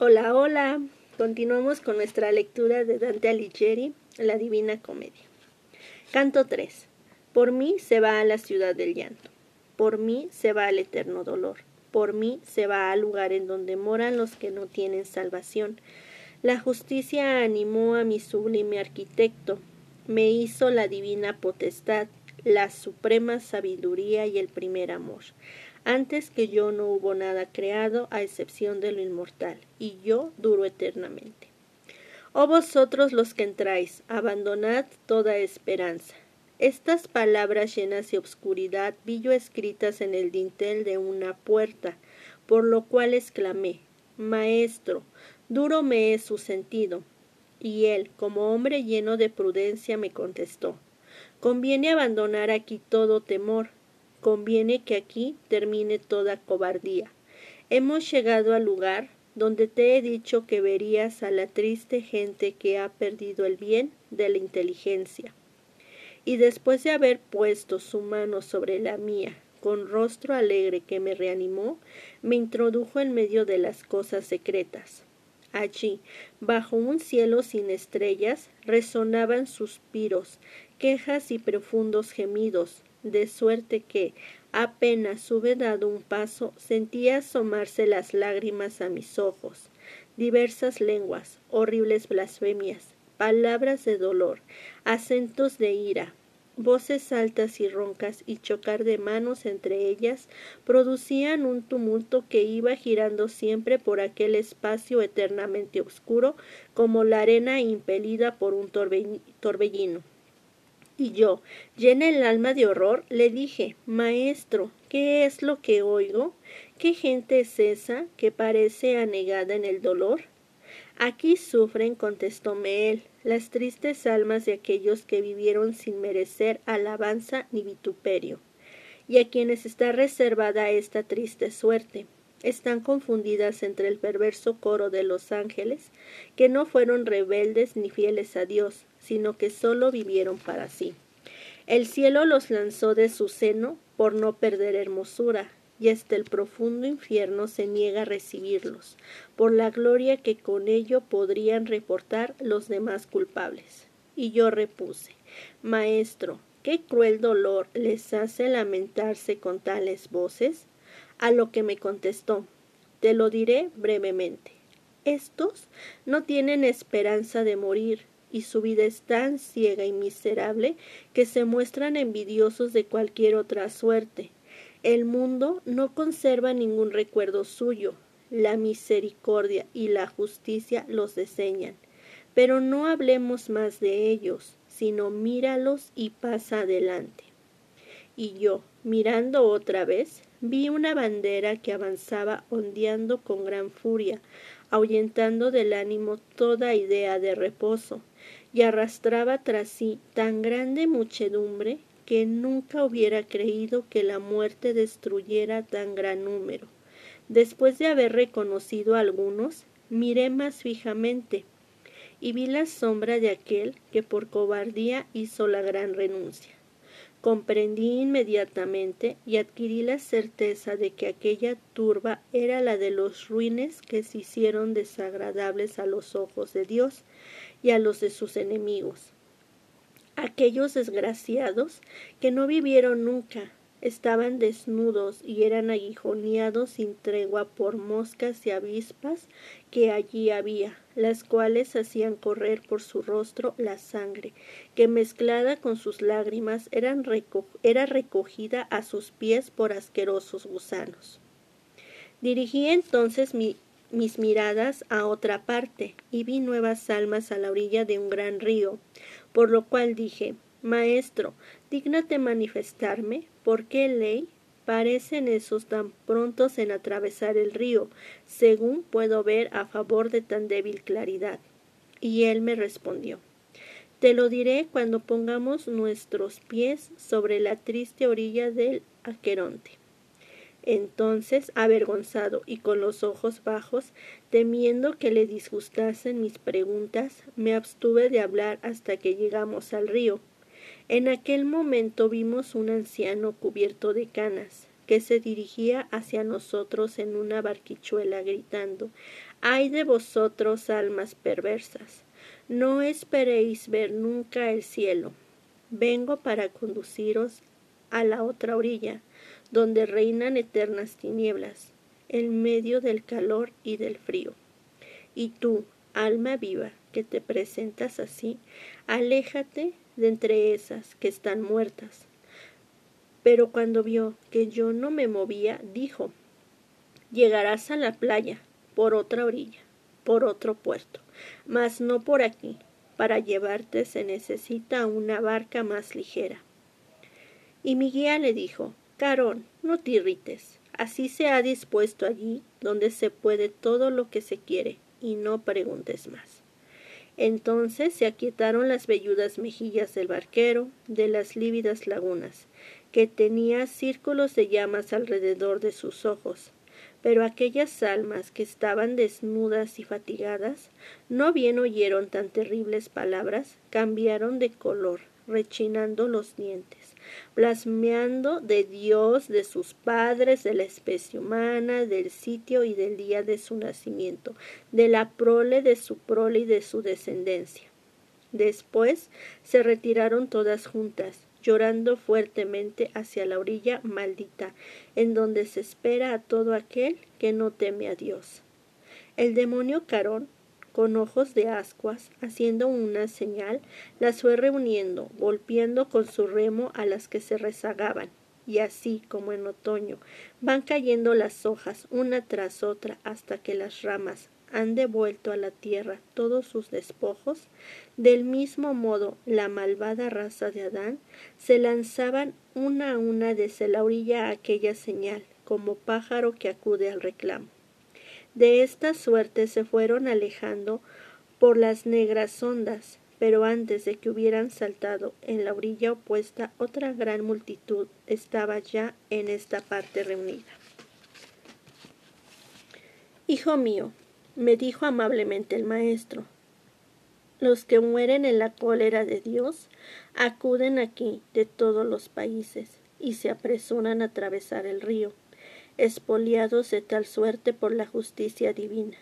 Hola, hola. Continuamos con nuestra lectura de Dante Alighieri, La Divina Comedia. Canto 3. Por mí se va a la ciudad del llanto. Por mí se va al eterno dolor. Por mí se va al lugar en donde moran los que no tienen salvación. La justicia animó a mi sublime arquitecto. Me hizo la divina potestad, la suprema sabiduría y el primer amor. Antes que yo no hubo nada creado a excepción de lo inmortal, y yo duro eternamente. Oh vosotros los que entráis, abandonad toda esperanza. Estas palabras llenas de obscuridad vi yo escritas en el dintel de una puerta, por lo cual exclamé, Maestro, duro me es su sentido. Y él, como hombre lleno de prudencia, me contestó, Conviene abandonar aquí todo temor, Conviene que aquí termine toda cobardía. Hemos llegado al lugar donde te he dicho que verías a la triste gente que ha perdido el bien de la inteligencia. Y después de haber puesto su mano sobre la mía, con rostro alegre que me reanimó, me introdujo en medio de las cosas secretas. Allí, bajo un cielo sin estrellas, resonaban suspiros, quejas y profundos gemidos, de suerte que, apenas hube dado un paso, sentía asomarse las lágrimas a mis ojos, diversas lenguas, horribles blasfemias, palabras de dolor, acentos de ira, voces altas y roncas y chocar de manos entre ellas producían un tumulto que iba girando siempre por aquel espacio eternamente oscuro como la arena impelida por un torbellino. Y yo, llena el alma de horror, le dije Maestro, ¿qué es lo que oigo? ¿Qué gente es esa que parece anegada en el dolor? Aquí sufren, contestóme él, las tristes almas de aquellos que vivieron sin merecer alabanza ni vituperio, y a quienes está reservada esta triste suerte. Están confundidas entre el perverso coro de los ángeles, que no fueron rebeldes ni fieles a Dios, sino que sólo vivieron para sí. El cielo los lanzó de su seno por no perder hermosura, y hasta el profundo infierno se niega a recibirlos, por la gloria que con ello podrían reportar los demás culpables. Y yo repuse, Maestro, qué cruel dolor les hace lamentarse con tales voces. A lo que me contestó, te lo diré brevemente. Estos no tienen esperanza de morir, y su vida es tan ciega y miserable que se muestran envidiosos de cualquier otra suerte. El mundo no conserva ningún recuerdo suyo, la misericordia y la justicia los deseñan. Pero no hablemos más de ellos, sino míralos y pasa adelante. Y yo, mirando otra vez, vi una bandera que avanzaba ondeando con gran furia, ahuyentando del ánimo toda idea de reposo, y arrastraba tras sí tan grande muchedumbre que nunca hubiera creído que la muerte destruyera tan gran número. Después de haber reconocido a algunos, miré más fijamente y vi la sombra de aquel que por cobardía hizo la gran renuncia. Comprendí inmediatamente y adquirí la certeza de que aquella turba era la de los ruines que se hicieron desagradables a los ojos de Dios y a los de sus enemigos. Aquellos desgraciados que no vivieron nunca, estaban desnudos y eran aguijoneados sin tregua por moscas y avispas que allí había, las cuales hacían correr por su rostro la sangre, que mezclada con sus lágrimas era recogida a sus pies por asquerosos gusanos. Dirigí entonces mis miradas a otra parte y vi nuevas almas a la orilla de un gran río, por lo cual dije Maestro, dígnate manifestarme por qué ley parecen esos tan prontos en atravesar el río, según puedo ver a favor de tan débil claridad. Y él me respondió Te lo diré cuando pongamos nuestros pies sobre la triste orilla del Aqueronte. Entonces, avergonzado y con los ojos bajos, temiendo que le disgustasen mis preguntas, me abstuve de hablar hasta que llegamos al río. En aquel momento vimos un anciano cubierto de canas, que se dirigía hacia nosotros en una barquichuela gritando Ay de vosotros, almas perversas, no esperéis ver nunca el cielo. Vengo para conduciros a la otra orilla, donde reinan eternas tinieblas, en medio del calor y del frío. Y tú, alma viva, que te presentas así, aléjate de entre esas que están muertas. Pero cuando vio que yo no me movía, dijo, llegarás a la playa, por otra orilla, por otro puerto, mas no por aquí. Para llevarte se necesita una barca más ligera. Y mi guía le dijo, Carón, no te irrites, así se ha dispuesto allí donde se puede todo lo que se quiere, y no preguntes más. Entonces se aquietaron las velludas mejillas del barquero, de las lívidas lagunas, que tenía círculos de llamas alrededor de sus ojos. Pero aquellas almas que estaban desnudas y fatigadas, no bien oyeron tan terribles palabras, cambiaron de color, rechinando los dientes, blasmeando de Dios, de sus padres, de la especie humana, del sitio y del día de su nacimiento, de la prole de su prole y de su descendencia. Después se retiraron todas juntas, llorando fuertemente hacia la orilla maldita, en donde se espera a todo aquel que no teme a Dios. El demonio Carón, con ojos de ascuas, haciendo una señal, las fue reuniendo, golpeando con su remo a las que se rezagaban, y así como en otoño van cayendo las hojas una tras otra hasta que las ramas han devuelto a la tierra todos sus despojos, del mismo modo la malvada raza de Adán se lanzaban una a una desde la orilla a aquella señal, como pájaro que acude al reclamo. De esta suerte se fueron alejando por las negras ondas, pero antes de que hubieran saltado en la orilla opuesta, otra gran multitud estaba ya en esta parte reunida. Hijo mío, me dijo amablemente el maestro, los que mueren en la cólera de Dios acuden aquí de todos los países y se apresuran a atravesar el río, espoliados de tal suerte por la justicia divina,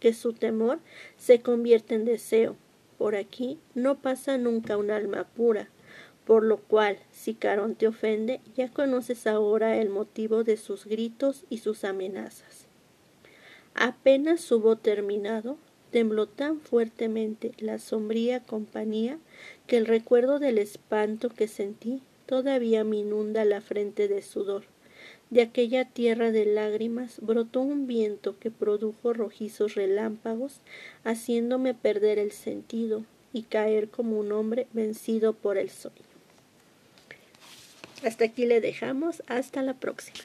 que su temor se convierte en deseo. Por aquí no pasa nunca un alma pura, por lo cual, si Carón te ofende, ya conoces ahora el motivo de sus gritos y sus amenazas. Apenas hubo terminado, tembló tan fuertemente la sombría compañía que el recuerdo del espanto que sentí todavía me inunda la frente de sudor. De aquella tierra de lágrimas brotó un viento que produjo rojizos relámpagos, haciéndome perder el sentido y caer como un hombre vencido por el sueño. Hasta aquí le dejamos, hasta la próxima.